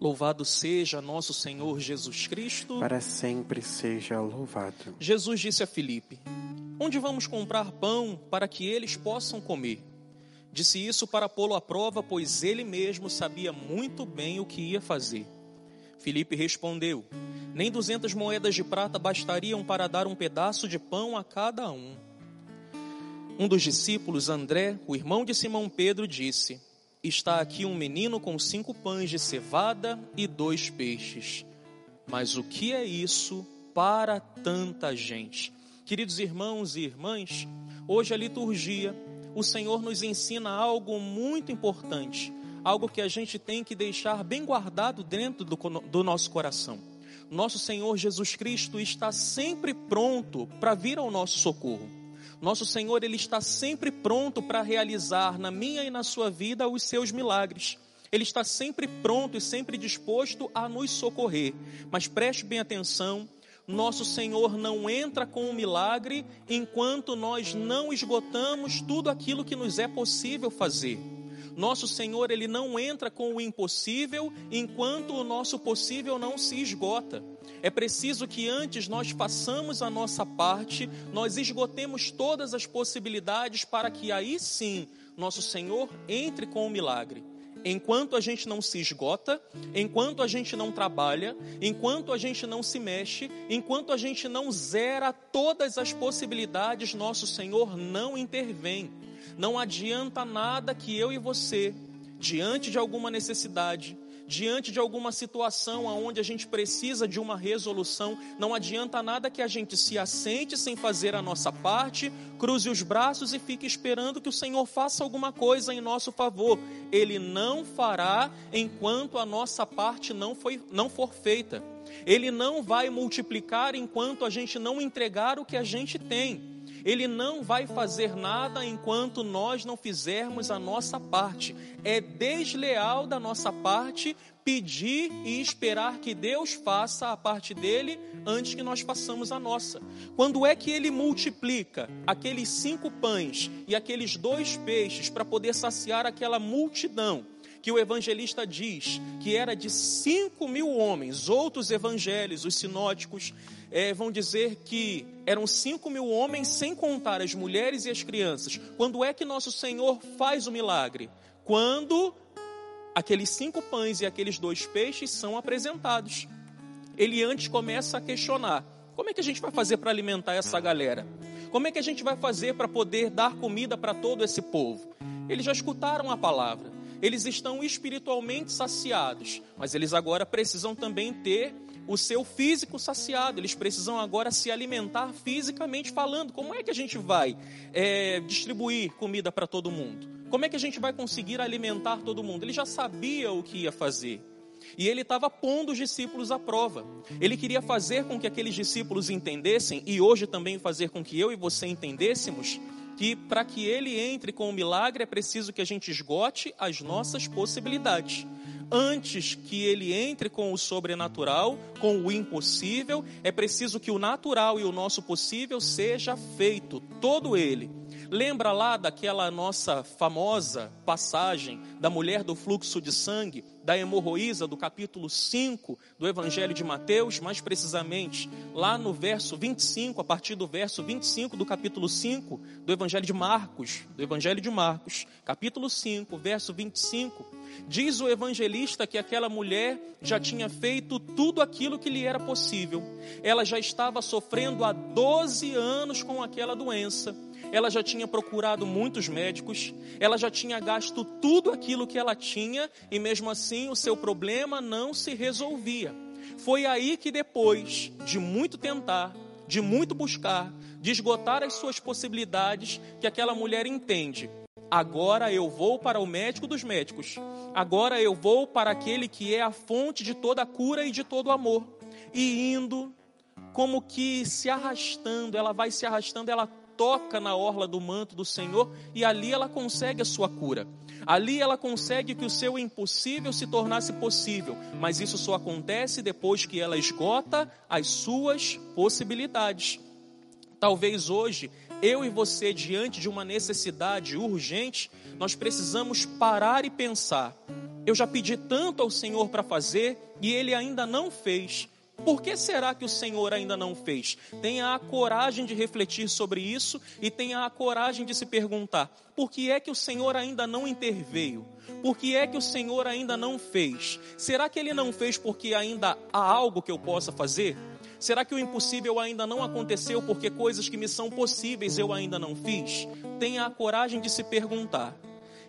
Louvado seja nosso Senhor Jesus Cristo. Para sempre seja louvado. Jesus disse a Filipe: Onde vamos comprar pão para que eles possam comer? Disse isso para pô-lo à prova, pois ele mesmo sabia muito bem o que ia fazer. Filipe respondeu: Nem duzentas moedas de prata bastariam para dar um pedaço de pão a cada um. Um dos discípulos, André, o irmão de Simão Pedro, disse: Está aqui um menino com cinco pães de cevada e dois peixes. Mas o que é isso para tanta gente? Queridos irmãos e irmãs, hoje a liturgia, o Senhor nos ensina algo muito importante, algo que a gente tem que deixar bem guardado dentro do, do nosso coração. Nosso Senhor Jesus Cristo está sempre pronto para vir ao nosso socorro. Nosso Senhor, Ele está sempre pronto para realizar na minha e na sua vida os seus milagres. Ele está sempre pronto e sempre disposto a nos socorrer. Mas preste bem atenção: nosso Senhor não entra com o milagre enquanto nós não esgotamos tudo aquilo que nos é possível fazer. Nosso Senhor, ele não entra com o impossível enquanto o nosso possível não se esgota. É preciso que antes nós façamos a nossa parte, nós esgotemos todas as possibilidades para que aí sim nosso Senhor entre com o milagre. Enquanto a gente não se esgota, enquanto a gente não trabalha, enquanto a gente não se mexe, enquanto a gente não zera todas as possibilidades, nosso Senhor não intervém. Não adianta nada que eu e você, diante de alguma necessidade, diante de alguma situação onde a gente precisa de uma resolução, não adianta nada que a gente se assente sem fazer a nossa parte, cruze os braços e fique esperando que o Senhor faça alguma coisa em nosso favor. Ele não fará enquanto a nossa parte não, foi, não for feita. Ele não vai multiplicar enquanto a gente não entregar o que a gente tem. Ele não vai fazer nada enquanto nós não fizermos a nossa parte. É desleal da nossa parte pedir e esperar que Deus faça a parte dele antes que nós façamos a nossa. Quando é que ele multiplica aqueles cinco pães e aqueles dois peixes para poder saciar aquela multidão? que o evangelista diz que era de cinco mil homens. Outros evangelhos, os sinóticos, é, vão dizer que eram cinco mil homens, sem contar as mulheres e as crianças. Quando é que nosso Senhor faz o milagre? Quando aqueles cinco pães e aqueles dois peixes são apresentados. Ele antes começa a questionar: como é que a gente vai fazer para alimentar essa galera? Como é que a gente vai fazer para poder dar comida para todo esse povo? Eles já escutaram a palavra eles estão espiritualmente saciados, mas eles agora precisam também ter o seu físico saciado, eles precisam agora se alimentar fisicamente falando. Como é que a gente vai é, distribuir comida para todo mundo? Como é que a gente vai conseguir alimentar todo mundo? Ele já sabia o que ia fazer. E ele estava pondo os discípulos à prova. Ele queria fazer com que aqueles discípulos entendessem, e hoje também fazer com que eu e você entendêssemos, que para que ele entre com o milagre é preciso que a gente esgote as nossas possibilidades. Antes que ele entre com o sobrenatural, com o impossível, é preciso que o natural e o nosso possível seja feito, todo ele. Lembra lá daquela nossa famosa passagem da mulher do fluxo de sangue, da hemorroísa, do capítulo 5 do Evangelho de Mateus, mais precisamente, lá no verso 25, a partir do verso 25 do capítulo 5 do Evangelho de Marcos, do Evangelho de Marcos, capítulo 5, verso 25, diz o evangelista que aquela mulher já tinha feito tudo aquilo que lhe era possível. Ela já estava sofrendo há 12 anos com aquela doença ela já tinha procurado muitos médicos, ela já tinha gasto tudo aquilo que ela tinha e mesmo assim o seu problema não se resolvia. Foi aí que depois de muito tentar, de muito buscar, de esgotar as suas possibilidades, que aquela mulher entende: agora eu vou para o médico dos médicos, agora eu vou para aquele que é a fonte de toda a cura e de todo o amor. E indo, como que se arrastando, ela vai se arrastando, ela toca na orla do manto do Senhor e ali ela consegue a sua cura. Ali ela consegue que o seu impossível se tornasse possível, mas isso só acontece depois que ela esgota as suas possibilidades. Talvez hoje, eu e você, diante de uma necessidade urgente, nós precisamos parar e pensar: Eu já pedi tanto ao Senhor para fazer e ele ainda não fez. Por que será que o Senhor ainda não fez? Tenha a coragem de refletir sobre isso e tenha a coragem de se perguntar: por que é que o Senhor ainda não interveio? Por que é que o Senhor ainda não fez? Será que ele não fez porque ainda há algo que eu possa fazer? Será que o impossível ainda não aconteceu porque coisas que me são possíveis eu ainda não fiz? Tenha a coragem de se perguntar.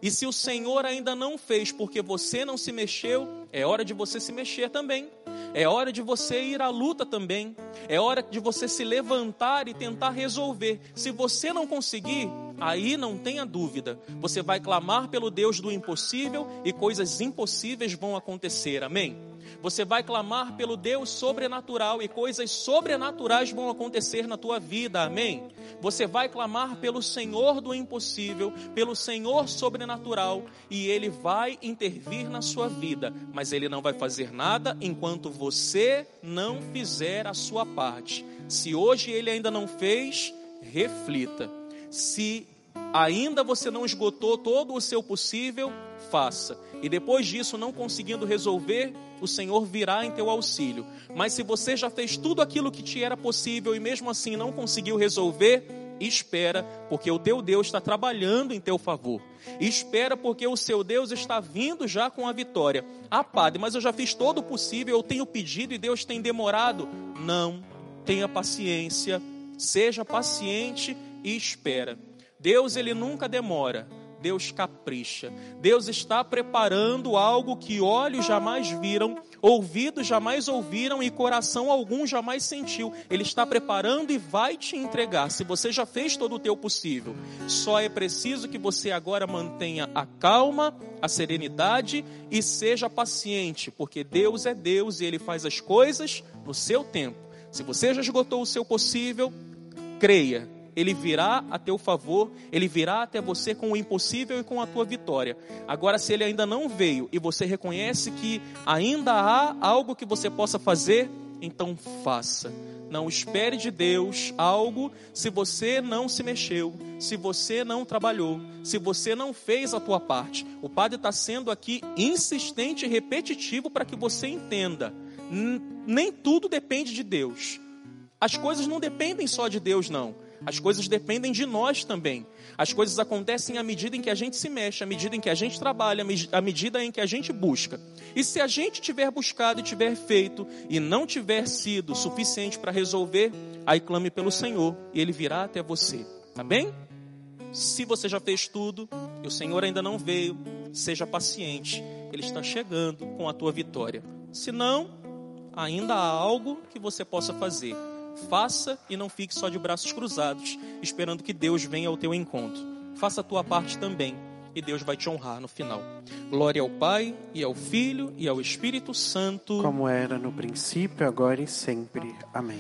E se o Senhor ainda não fez porque você não se mexeu, é hora de você se mexer também. É hora de você ir à luta também. É hora de você se levantar e tentar resolver. Se você não conseguir, aí não tenha dúvida. Você vai clamar pelo Deus do impossível e coisas impossíveis vão acontecer. Amém? Você vai clamar pelo Deus sobrenatural e coisas sobrenaturais vão acontecer na tua vida. Amém? Você vai clamar pelo Senhor do impossível, pelo Senhor sobrenatural e ele vai intervir na sua vida, mas ele não vai fazer nada enquanto você não fizer a sua parte. Se hoje ele ainda não fez, reflita. Se ainda você não esgotou todo o seu possível, faça. E depois disso, não conseguindo resolver, o Senhor virá em teu auxílio. Mas se você já fez tudo aquilo que te era possível e mesmo assim não conseguiu resolver, espera, porque o teu Deus está trabalhando em teu favor. Espera, porque o seu Deus está vindo já com a vitória. Ah, Padre, mas eu já fiz todo o possível, eu tenho pedido e Deus tem demorado. Não, tenha paciência, seja paciente e espera. Deus, ele nunca demora. Deus capricha. Deus está preparando algo que olhos jamais viram, ouvidos jamais ouviram e coração algum jamais sentiu. Ele está preparando e vai te entregar. Se você já fez todo o teu possível, só é preciso que você agora mantenha a calma, a serenidade e seja paciente, porque Deus é Deus e ele faz as coisas no seu tempo. Se você já esgotou o seu possível, creia ele virá a teu favor, ele virá até você com o impossível e com a tua vitória. Agora, se ele ainda não veio e você reconhece que ainda há algo que você possa fazer, então faça. Não espere de Deus algo se você não se mexeu, se você não trabalhou, se você não fez a tua parte. O Padre está sendo aqui insistente e repetitivo para que você entenda. Nem tudo depende de Deus. As coisas não dependem só de Deus, não. As coisas dependem de nós também. As coisas acontecem à medida em que a gente se mexe, à medida em que a gente trabalha, à medida em que a gente busca. E se a gente tiver buscado e tiver feito e não tiver sido suficiente para resolver, aí clame pelo Senhor e ele virá até você. Tá bem? Se você já fez tudo e o Senhor ainda não veio, seja paciente. Ele está chegando com a tua vitória. Se não, ainda há algo que você possa fazer Faça e não fique só de braços cruzados, esperando que Deus venha ao teu encontro. Faça a tua parte também, e Deus vai te honrar no final. Glória ao Pai, e ao Filho, e ao Espírito Santo. Como era no princípio, agora e sempre. Amém.